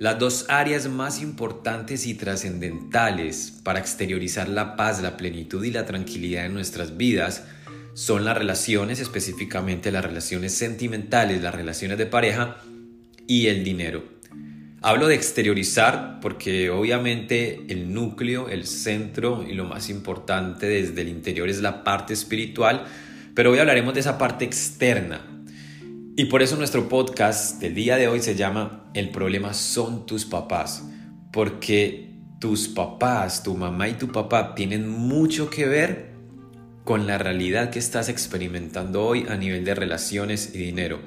Las dos áreas más importantes y trascendentales para exteriorizar la paz, la plenitud y la tranquilidad en nuestras vidas son las relaciones, específicamente las relaciones sentimentales, las relaciones de pareja y el dinero. Hablo de exteriorizar porque obviamente el núcleo, el centro y lo más importante desde el interior es la parte espiritual, pero hoy hablaremos de esa parte externa, y por eso nuestro podcast del día de hoy se llama El problema son tus papás, porque tus papás, tu mamá y tu papá tienen mucho que ver con la realidad que estás experimentando hoy a nivel de relaciones y dinero.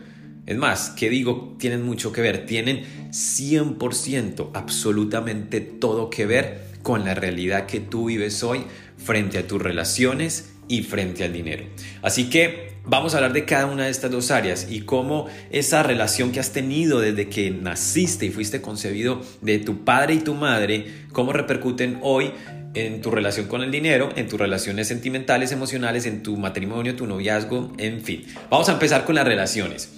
Es más, que digo, tienen mucho que ver, tienen 100%, absolutamente todo que ver con la realidad que tú vives hoy frente a tus relaciones y frente al dinero. Así que Vamos a hablar de cada una de estas dos áreas y cómo esa relación que has tenido desde que naciste y fuiste concebido de tu padre y tu madre, cómo repercuten hoy en tu relación con el dinero, en tus relaciones sentimentales, emocionales, en tu matrimonio, tu noviazgo, en fin. Vamos a empezar con las relaciones.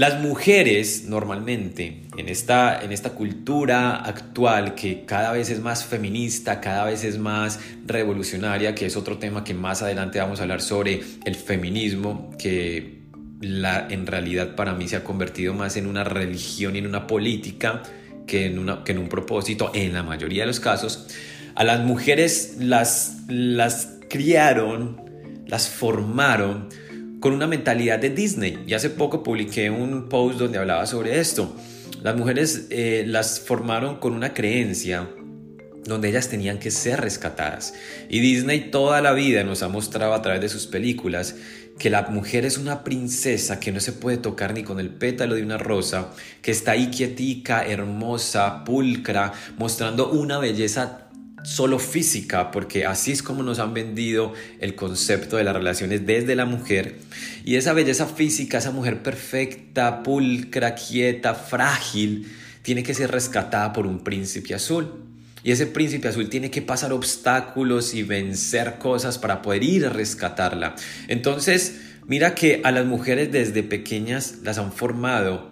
Las mujeres normalmente en esta, en esta cultura actual que cada vez es más feminista, cada vez es más revolucionaria, que es otro tema que más adelante vamos a hablar sobre el feminismo, que la, en realidad para mí se ha convertido más en una religión y en una política que en, una, que en un propósito en la mayoría de los casos. A las mujeres las, las criaron, las formaron con una mentalidad de Disney. Y hace poco publiqué un post donde hablaba sobre esto. Las mujeres eh, las formaron con una creencia donde ellas tenían que ser rescatadas. Y Disney toda la vida nos ha mostrado a través de sus películas que la mujer es una princesa que no se puede tocar ni con el pétalo de una rosa, que está ahí quietica, hermosa, pulcra, mostrando una belleza solo física, porque así es como nos han vendido el concepto de las relaciones desde la mujer. Y esa belleza física, esa mujer perfecta, pulcra, quieta, frágil, tiene que ser rescatada por un príncipe azul. Y ese príncipe azul tiene que pasar obstáculos y vencer cosas para poder ir a rescatarla. Entonces, mira que a las mujeres desde pequeñas las han formado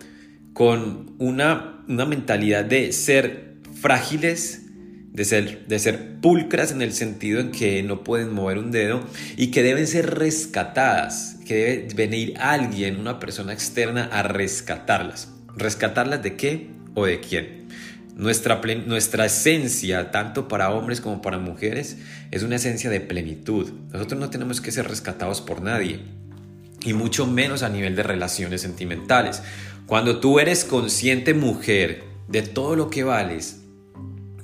con una, una mentalidad de ser frágiles, de ser, de ser pulcras en el sentido en que no pueden mover un dedo y que deben ser rescatadas, que debe venir alguien, una persona externa a rescatarlas. ¿Rescatarlas de qué o de quién? Nuestra, nuestra esencia, tanto para hombres como para mujeres, es una esencia de plenitud. Nosotros no tenemos que ser rescatados por nadie, y mucho menos a nivel de relaciones sentimentales. Cuando tú eres consciente mujer de todo lo que vales,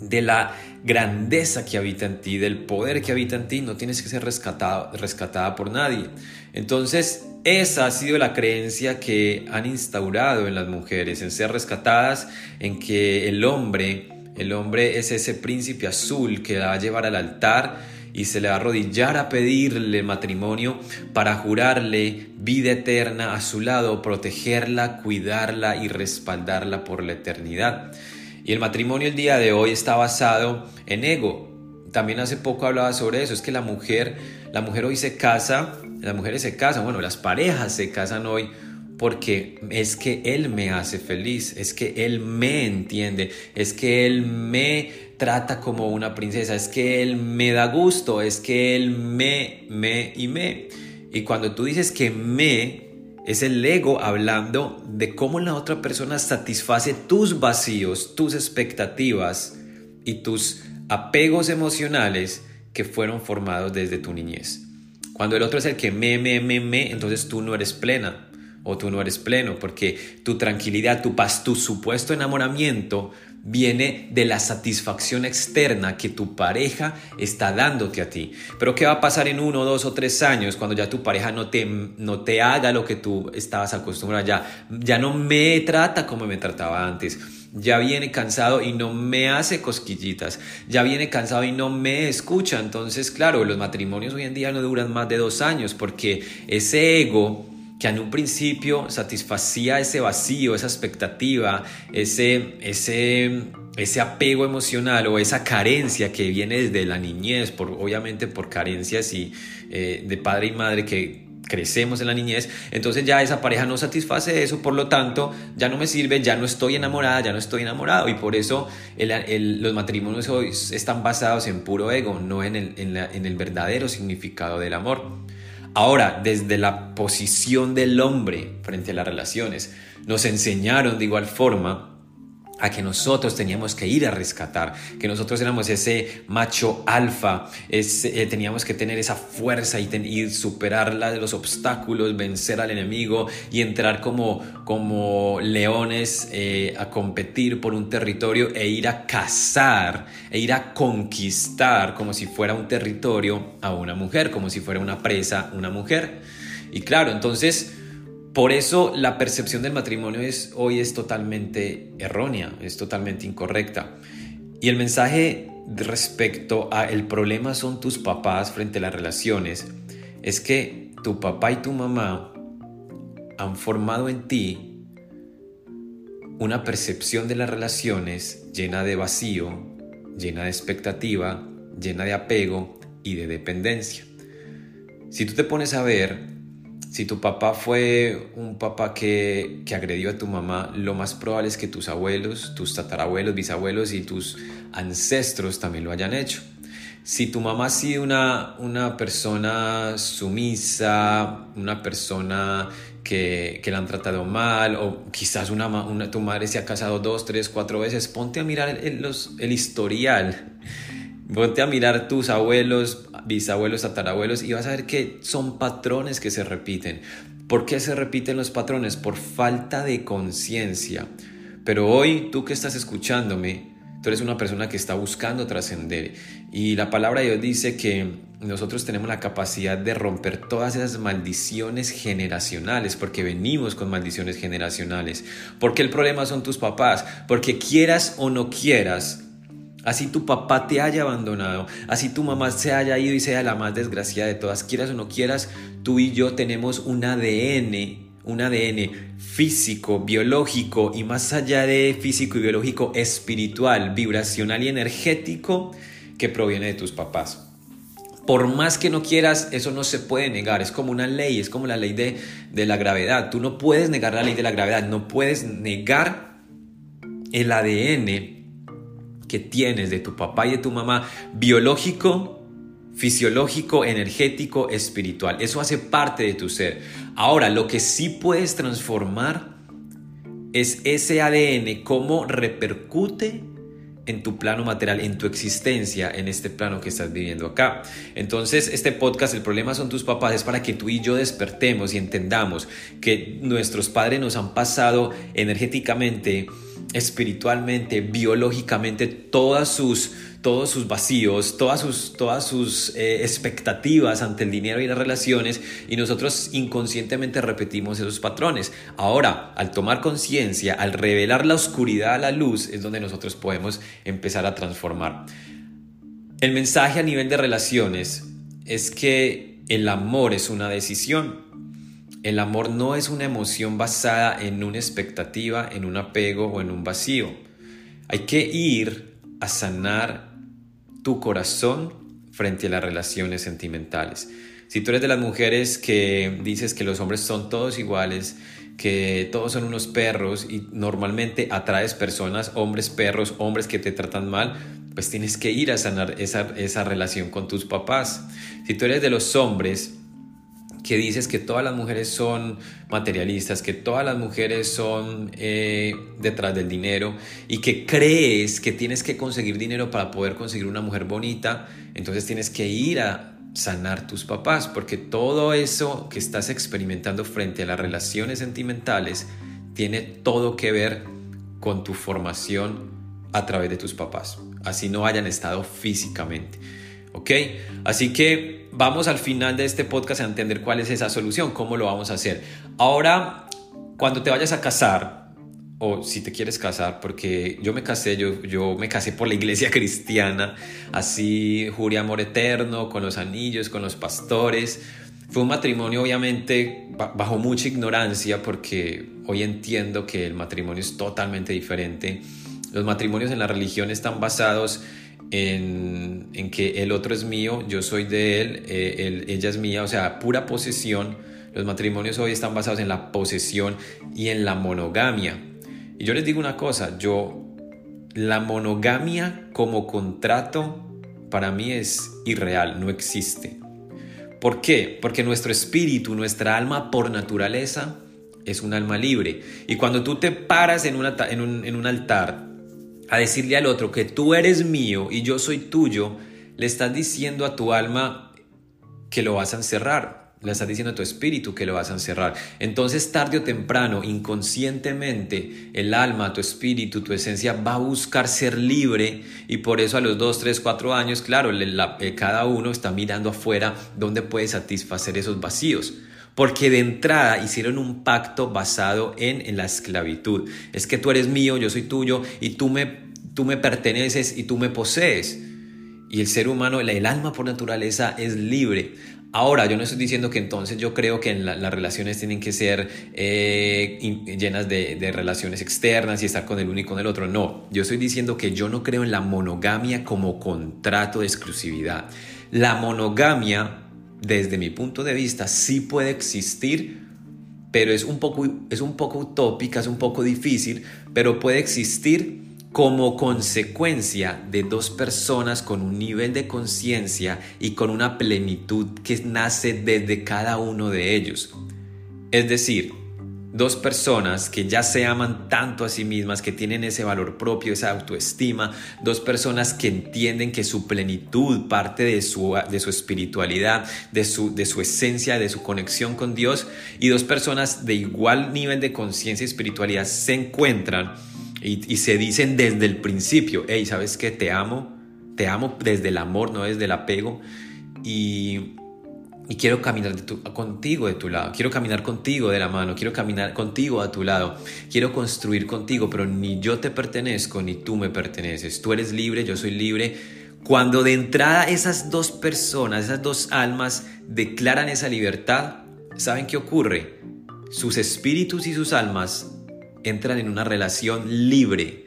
de la grandeza que habita en ti, del poder que habita en ti, no tienes que ser rescatada por nadie. Entonces, esa ha sido la creencia que han instaurado en las mujeres, en ser rescatadas, en que el hombre, el hombre es ese príncipe azul que la va a llevar al altar y se le va a arrodillar a pedirle matrimonio para jurarle vida eterna a su lado, protegerla, cuidarla y respaldarla por la eternidad. Y el matrimonio el día de hoy está basado en ego. También hace poco hablaba sobre eso, es que la mujer, la mujer hoy se casa, las mujeres se casan, bueno, las parejas se casan hoy porque es que él me hace feliz, es que él me entiende, es que él me trata como una princesa, es que él me da gusto, es que él me, me y me. Y cuando tú dices que me, es el ego hablando de cómo la otra persona satisface tus vacíos, tus expectativas y tus apegos emocionales que fueron formados desde tu niñez. Cuando el otro es el que me, me, me, me, entonces tú no eres plena o tú no eres pleno, porque tu tranquilidad, tu paz, tu supuesto enamoramiento viene de la satisfacción externa que tu pareja está dándote a ti. Pero ¿qué va a pasar en uno, dos o tres años cuando ya tu pareja no te, no te haga lo que tú estabas acostumbrado? Ya, ya no me trata como me trataba antes. Ya viene cansado y no me hace cosquillitas. Ya viene cansado y no me escucha. Entonces, claro, los matrimonios hoy en día no duran más de dos años porque ese ego que en un principio satisfacía ese vacío, esa expectativa, ese, ese, ese apego emocional o esa carencia que viene desde la niñez, por, obviamente por carencias y, eh, de padre y madre que crecemos en la niñez, entonces ya esa pareja no satisface eso, por lo tanto ya no me sirve, ya no estoy enamorada, ya no estoy enamorado y por eso los matrimonios hoy están basados en puro ego, no en el, en el verdadero significado del amor. Ahora, desde la posición del hombre frente a las relaciones, nos enseñaron de igual forma a que nosotros teníamos que ir a rescatar, que nosotros éramos ese macho alfa, eh, teníamos que tener esa fuerza y, y superar los obstáculos, vencer al enemigo y entrar como, como leones eh, a competir por un territorio e ir a cazar, e ir a conquistar como si fuera un territorio a una mujer, como si fuera una presa una mujer. Y claro, entonces por eso la percepción del matrimonio es, hoy es totalmente errónea, es totalmente incorrecta. Y el mensaje respecto a el problema son tus papás frente a las relaciones es que tu papá y tu mamá han formado en ti una percepción de las relaciones llena de vacío, llena de expectativa, llena de apego y de dependencia. Si tú te pones a ver, si tu papá fue un papá que, que, agredió a tu mamá, lo más probable es que tus abuelos, tus tatarabuelos, bisabuelos y tus ancestros también lo hayan hecho. Si tu mamá ha sido una, una persona sumisa, una persona que, que, la han tratado mal, o quizás una, una, tu madre se ha casado dos, tres, cuatro veces, ponte a mirar el, los, el historial Ponte a mirar tus abuelos, bisabuelos, tatarabuelos y vas a ver que son patrones que se repiten. ¿Por qué se repiten los patrones? Por falta de conciencia. Pero hoy tú que estás escuchándome, tú eres una persona que está buscando trascender. Y la palabra de Dios dice que nosotros tenemos la capacidad de romper todas esas maldiciones generacionales, porque venimos con maldiciones generacionales. Porque el problema son tus papás, porque quieras o no quieras, Así tu papá te haya abandonado, así tu mamá se haya ido y sea la más desgraciada de todas, quieras o no quieras, tú y yo tenemos un ADN, un ADN físico, biológico y más allá de físico y biológico, espiritual, vibracional y energético que proviene de tus papás. Por más que no quieras, eso no se puede negar. Es como una ley, es como la ley de, de la gravedad. Tú no puedes negar la ley de la gravedad, no puedes negar el ADN que tienes de tu papá y de tu mamá, biológico, fisiológico, energético, espiritual. Eso hace parte de tu ser. Ahora, lo que sí puedes transformar es ese ADN, cómo repercute en tu plano material, en tu existencia, en este plano que estás viviendo acá. Entonces, este podcast, el problema son tus papás, es para que tú y yo despertemos y entendamos que nuestros padres nos han pasado energéticamente espiritualmente, biológicamente, todas sus, todos sus vacíos, todas sus, todas sus eh, expectativas ante el dinero y las relaciones y nosotros inconscientemente repetimos esos patrones. Ahora, al tomar conciencia, al revelar la oscuridad a la luz, es donde nosotros podemos empezar a transformar. El mensaje a nivel de relaciones es que el amor es una decisión. El amor no es una emoción basada en una expectativa, en un apego o en un vacío. Hay que ir a sanar tu corazón frente a las relaciones sentimentales. Si tú eres de las mujeres que dices que los hombres son todos iguales, que todos son unos perros y normalmente atraes personas, hombres perros, hombres que te tratan mal, pues tienes que ir a sanar esa, esa relación con tus papás. Si tú eres de los hombres que dices que todas las mujeres son materialistas, que todas las mujeres son eh, detrás del dinero y que crees que tienes que conseguir dinero para poder conseguir una mujer bonita, entonces tienes que ir a sanar tus papás, porque todo eso que estás experimentando frente a las relaciones sentimentales tiene todo que ver con tu formación a través de tus papás, así no hayan estado físicamente. ¿Ok? Así que vamos al final de este podcast a entender cuál es esa solución, cómo lo vamos a hacer. Ahora, cuando te vayas a casar, o si te quieres casar, porque yo me casé, yo, yo me casé por la iglesia cristiana, así juré amor eterno, con los anillos, con los pastores. Fue un matrimonio obviamente bajo mucha ignorancia porque hoy entiendo que el matrimonio es totalmente diferente. Los matrimonios en la religión están basados en, que el otro es mío, yo soy de él, eh, ella es mía, o sea, pura posesión, Los matrimonios hoy están basados en la posesión y en la monogamia. Y yo les digo una cosa, yo, la monogamia como contrato para mí es irreal, no existe. ¿Por qué? Porque nuestro espíritu, nuestra alma por naturaleza es un alma libre. Y cuando tú te paras en un altar a decirle al otro que tú eres mío y yo soy tuyo, le estás diciendo a tu alma que lo vas a encerrar, le estás diciendo a tu espíritu que lo vas a encerrar. Entonces, tarde o temprano, inconscientemente, el alma, tu espíritu, tu esencia va a buscar ser libre y por eso a los 2, 3, 4 años, claro, eh, cada uno está mirando afuera dónde puede satisfacer esos vacíos. Porque de entrada hicieron un pacto basado en, la esclavitud. Es que tú eres mío, yo soy tuyo y tú me, tú me perteneces y tú me posees. Y el ser humano, el alma por naturaleza es libre. Ahora, yo no estoy diciendo que entonces yo creo que las relaciones tienen que ser eh, llenas de, relaciones externas y estar con el uno y con el otro. No, yo estoy diciendo que yo no creo en la monogamia como contrato de exclusividad. La monogamia, desde mi punto de vista, sí puede existir, pero es un poco, es un poco utópica, es un poco difícil, pero puede existir como consecuencia de dos personas con un nivel de conciencia y con una plenitud que nace desde cada uno de ellos. Es decir, dos personas que ya se aman tanto a sí mismas, que tienen ese valor propio, esa autoestima, dos personas que entienden que su plenitud parte de su, de su espiritualidad, de su, de su esencia, de su conexión con Dios, y dos personas de igual nivel de conciencia y espiritualidad se encuentran y, se dicen desde el principio, hey, ¿sabes qué? Te amo, te amo desde el amor, no desde el apego. Y, quiero caminar contigo de tu lado, quiero caminar contigo de la mano, quiero caminar contigo a tu lado, quiero construir contigo, pero ni yo te pertenezco ni tú me perteneces. Tú eres libre, yo soy libre. Cuando de entrada esas dos personas, esas dos almas declaran esa libertad, ¿saben qué ocurre? Sus espíritus y sus almas entran en una relación libre.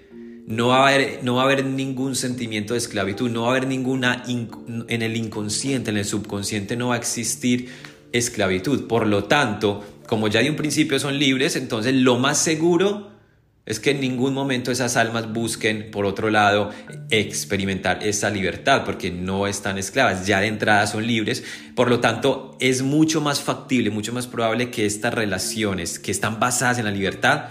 No va, a haber, no va a haber ningún sentimiento de esclavitud, no va a haber ninguna, en el inconsciente, en el subconsciente no va a existir esclavitud. Por lo tanto, como ya de un principio son libres, entonces lo más seguro es que en ningún momento esas almas busquen, por otro lado, experimentar esa libertad, porque no están esclavas, ya de entrada son libres. Por lo tanto, es mucho más factible, mucho más probable que estas relaciones que están basadas en la libertad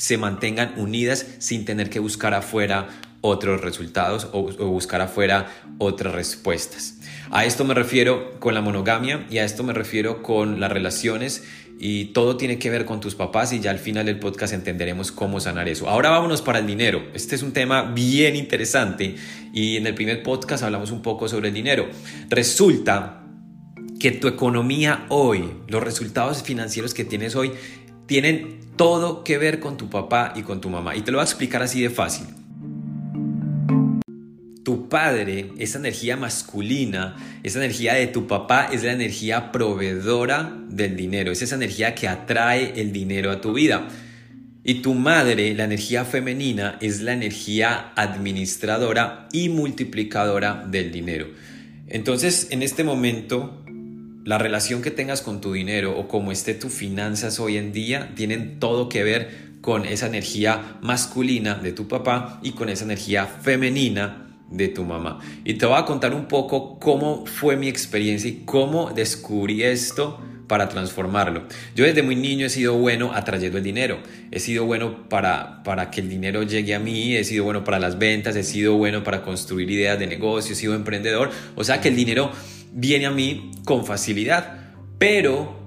se mantengan unidas sin tener que buscar afuera otros resultados o, buscar afuera otras respuestas. A esto me refiero con la monogamia y a esto me refiero con las relaciones y todo tiene que ver con tus papás y ya al final del podcast entenderemos cómo sanar eso. Ahora vámonos para el dinero. Este es un tema bien interesante y en el primer podcast hablamos un poco sobre el dinero. Resulta que tu economía hoy, los resultados financieros que tienes hoy, tienen todo que ver con tu papá y con tu mamá. Y te lo voy a explicar así de fácil. Tu padre, esa energía masculina, esa energía de tu papá es la energía proveedora del dinero, es esa energía que atrae el dinero a tu vida. Y tu madre, la energía femenina, es la energía administradora y multiplicadora del dinero. Entonces, en este momento, la relación que tengas con tu dinero o cómo esté tus finanzas hoy en día tienen todo que ver con esa energía masculina de tu papá y con esa energía femenina de tu mamá. Y te voy a contar un poco cómo fue mi experiencia y cómo descubrí esto para transformarlo. Yo desde muy niño he sido bueno atrayendo el dinero, he sido bueno para, para que el dinero llegue a mí, he sido bueno para las ventas, he sido bueno para construir ideas de negocio, he sido emprendedor, o sea que el dinero viene a mí con facilidad, pero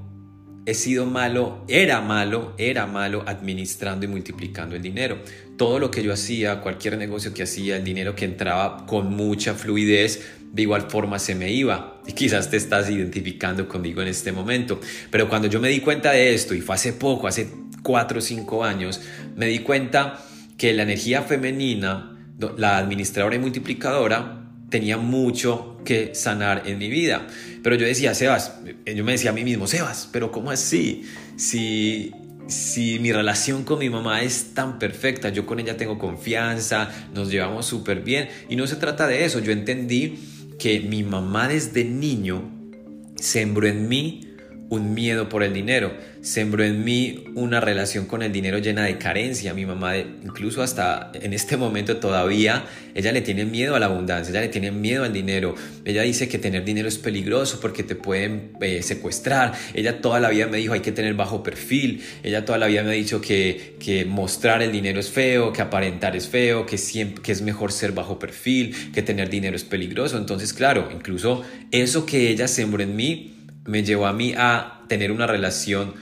he sido malo, era malo, era malo administrando y multiplicando el dinero. Todo lo que yo hacía, cualquier negocio que hacía, el dinero que entraba con mucha fluidez, de igual forma se me iba. Y quizás te estás identificando conmigo en este momento. Pero cuando yo me di cuenta de esto, y fue hace poco, hace cuatro o cinco años, me di cuenta que la energía femenina, la administradora y multiplicadora, tenía mucho que sanar en mi vida. Pero yo decía, Sebas, yo me decía a mí mismo, Sebas, pero ¿cómo así? Si, si mi relación con mi mamá es tan perfecta, yo con ella tengo confianza, nos llevamos súper bien. Y no se trata de eso, yo entendí que mi mamá desde niño sembró en mí un miedo por el dinero, sembró en mí una relación con el dinero llena de carencia. Mi mamá, incluso hasta en este momento todavía, ella le tiene miedo a la abundancia, ella le tiene miedo al dinero. Ella dice que tener dinero es peligroso porque te pueden eh, secuestrar. Ella toda la vida me dijo hay que tener bajo perfil. Ella toda la vida me ha dicho que, que mostrar el dinero es feo, que aparentar es feo, que, siempre, que es mejor ser bajo perfil, que tener dinero es peligroso. Entonces, claro, incluso eso que ella sembró en mí, me llevó a mí a tener una relación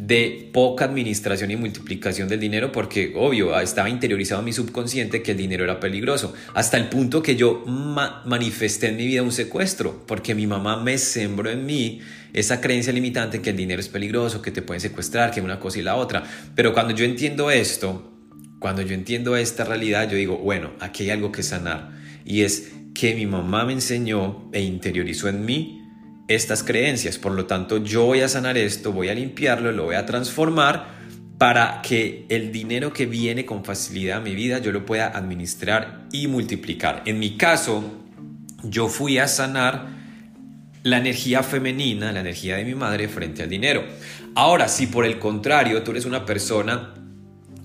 de poca administración y multiplicación del dinero porque obvio estaba interiorizado en mi subconsciente que el dinero era peligroso. Hasta el punto que yo manifesté en mi vida un secuestro porque mi mamá me sembró en mí esa creencia limitante que el dinero es peligroso que te pueden secuestrar que una cosa y la otra. Pero cuando yo entiendo esto cuando yo entiendo esta realidad yo digo bueno aquí hay algo que sanar. Y es que mi mamá me enseñó e interiorizó en mí estas creencias. Por lo tanto, yo voy a sanar esto, voy a limpiarlo, lo voy a transformar para que el dinero que viene con facilidad a mi vida yo lo pueda administrar y multiplicar. En mi caso, yo fui a sanar la energía femenina, la energía de mi madre frente al dinero. Ahora, si por el contrario tú eres una persona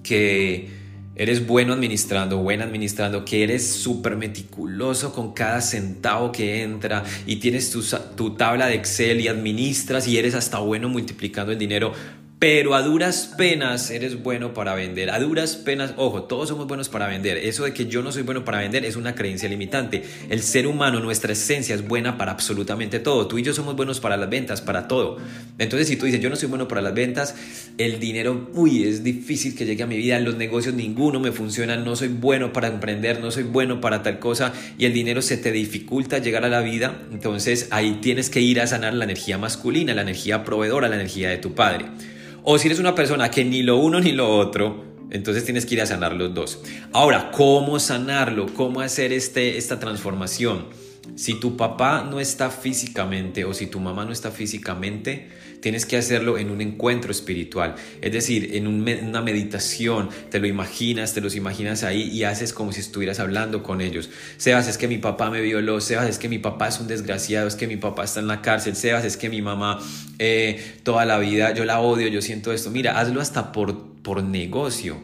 que eres bueno administrando, buena administrando, que eres súper meticuloso con cada centavo que entra y tienes tu, tu, tabla de Excel y administras y eres hasta bueno multiplicando el dinero, pero a duras penas eres bueno para vender. A duras penas, ojo, todos somos buenos para vender. Eso de que yo no soy bueno para vender es una creencia limitante. El ser humano, nuestra esencia es buena para absolutamente todo. Tú y yo somos buenos para las ventas, para todo. Entonces, si tú dices, yo no soy bueno para las ventas, el dinero, uy, es difícil que llegue a mi vida. Los negocios, ninguno me funciona. No soy bueno para emprender, no soy bueno para tal cosa. Y el dinero se te dificulta llegar a la vida. Entonces, ahí tienes que ir a sanar la energía masculina, la energía proveedora, la energía de tu padre. O si eres una persona que ni lo uno ni lo otro, entonces tienes que ir a sanar los dos. Ahora, ¿cómo sanarlo? ¿Cómo hacer este, esta transformación? Si tu papá no está físicamente o si tu mamá no está físicamente, tienes que hacerlo en un encuentro espiritual, es decir, en una meditación, te lo imaginas, te los imaginas ahí y haces como si estuvieras hablando con ellos. Sebas, es que mi papá me violó, Sebas, es que mi papá es un desgraciado, es que mi papá está en la cárcel, Sebas, es que mi mamá eh, toda la vida, yo la odio, yo siento esto. Mira, hazlo hasta por, por negocio.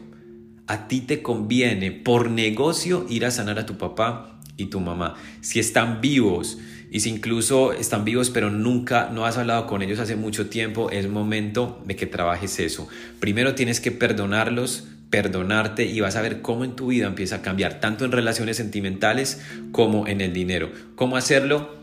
A ti te conviene. Por negocio ir a sanar a tu papá y tu mamá. Si están vivos y si incluso están vivos pero nunca no has hablado con ellos hace mucho tiempo, es momento de que trabajes eso. Primero tienes que perdonarlos, perdonarte y vas a ver cómo en tu vida empieza a cambiar, tanto en relaciones sentimentales como en el dinero. ¿Cómo hacerlo?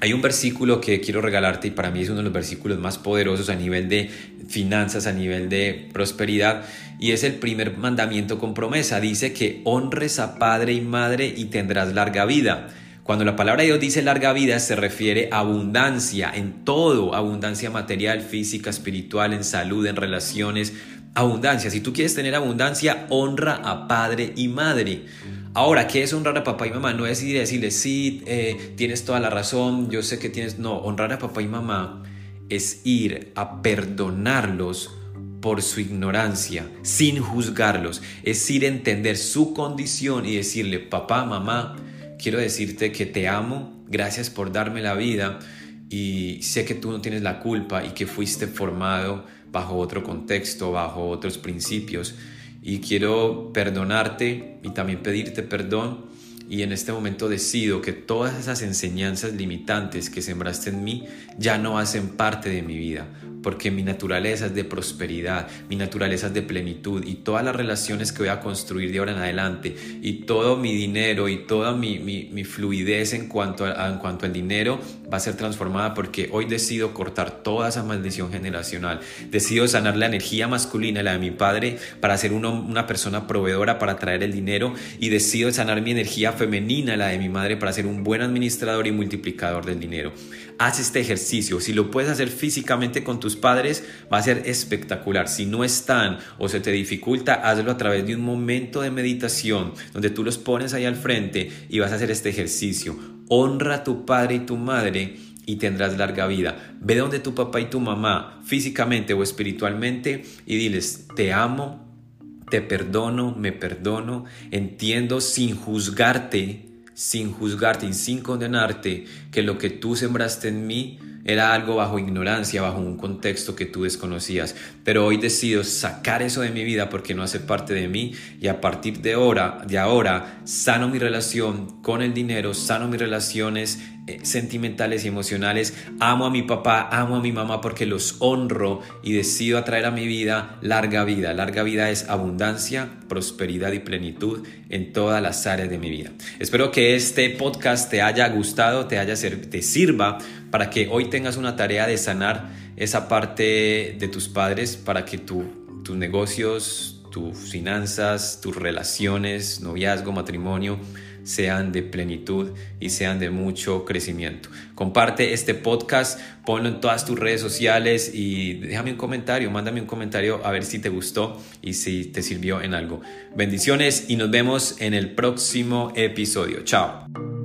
Hay un versículo que quiero regalarte y para mí es uno de los versículos más poderosos a nivel de finanzas, a nivel de prosperidad y es el primer mandamiento con promesa. Dice que honres a padre y madre y tendrás larga vida. Cuando la palabra de Dios dice larga vida se refiere a abundancia en todo, abundancia material, física, espiritual, en salud, en relaciones, abundancia. Si tú quieres tener abundancia, honra a padre y madre. Ahora, ¿qué es honrar a papá y mamá? No es ir a decirle, sí, eh, tienes toda la razón, yo sé que tienes... No, honrar a papá y mamá es ir a perdonarlos por su ignorancia, sin juzgarlos. Es ir a entender su condición y decirle, papá, mamá, quiero decirte que te amo, gracias por darme la vida y sé que tú no tienes la culpa y que fuiste formado bajo otro contexto, bajo otros principios y quiero perdonarte y también pedirte perdón. Y en este momento decido que todas esas enseñanzas limitantes que sembraste en mí ya no hacen parte de mi vida, porque mi naturaleza es de prosperidad, mi naturaleza es de plenitud y todas las relaciones que voy a construir de ahora en adelante y todo mi dinero y toda mi, fluidez en cuanto, en cuanto al dinero va a ser transformada porque hoy decido cortar toda esa maldición generacional, decido sanar la energía masculina, la de mi padre, para ser una persona proveedora, para traer el dinero y decido sanar mi energía femenina, la de mi madre, para ser un buen administrador y multiplicador del dinero. Haz este ejercicio, si lo puedes hacer físicamente con tus padres, va a ser espectacular. Si no están o se te dificulta, hazlo a través de un momento de meditación donde tú los pones ahí al frente y vas a hacer este ejercicio. Honra a tu padre y tu madre y tendrás larga vida. Ve donde tu papá y tu mamá, físicamente o espiritualmente, y diles, te amo, te perdono, me perdono, entiendo sin juzgarte, sin juzgarte y sin condenarte que lo que tú sembraste en mí era algo bajo ignorancia, bajo un contexto que tú desconocías. Pero hoy decido sacar eso de mi vida porque no hace parte de mí y a partir de ahora, de ahora sano mi relación con el dinero, sano mis relaciones eh, sentimentales y emocionales. Amo a mi papá, amo a mi mamá porque los honro y decido atraer a mi vida larga vida. Larga vida es abundancia, prosperidad y plenitud en todas las áreas de mi vida. Espero que este podcast te haya gustado, te, haya, te sirva para que hoy tengas una tarea de sanar esa parte de tus padres para que tu, tus negocios, tus finanzas, tus relaciones, noviazgo, matrimonio, sean de plenitud y sean de mucho crecimiento. Comparte este podcast, ponlo en todas tus redes sociales y déjame un comentario, mándame un comentario a ver si te gustó y si te sirvió en algo. Bendiciones y nos vemos en el próximo episodio. Chao.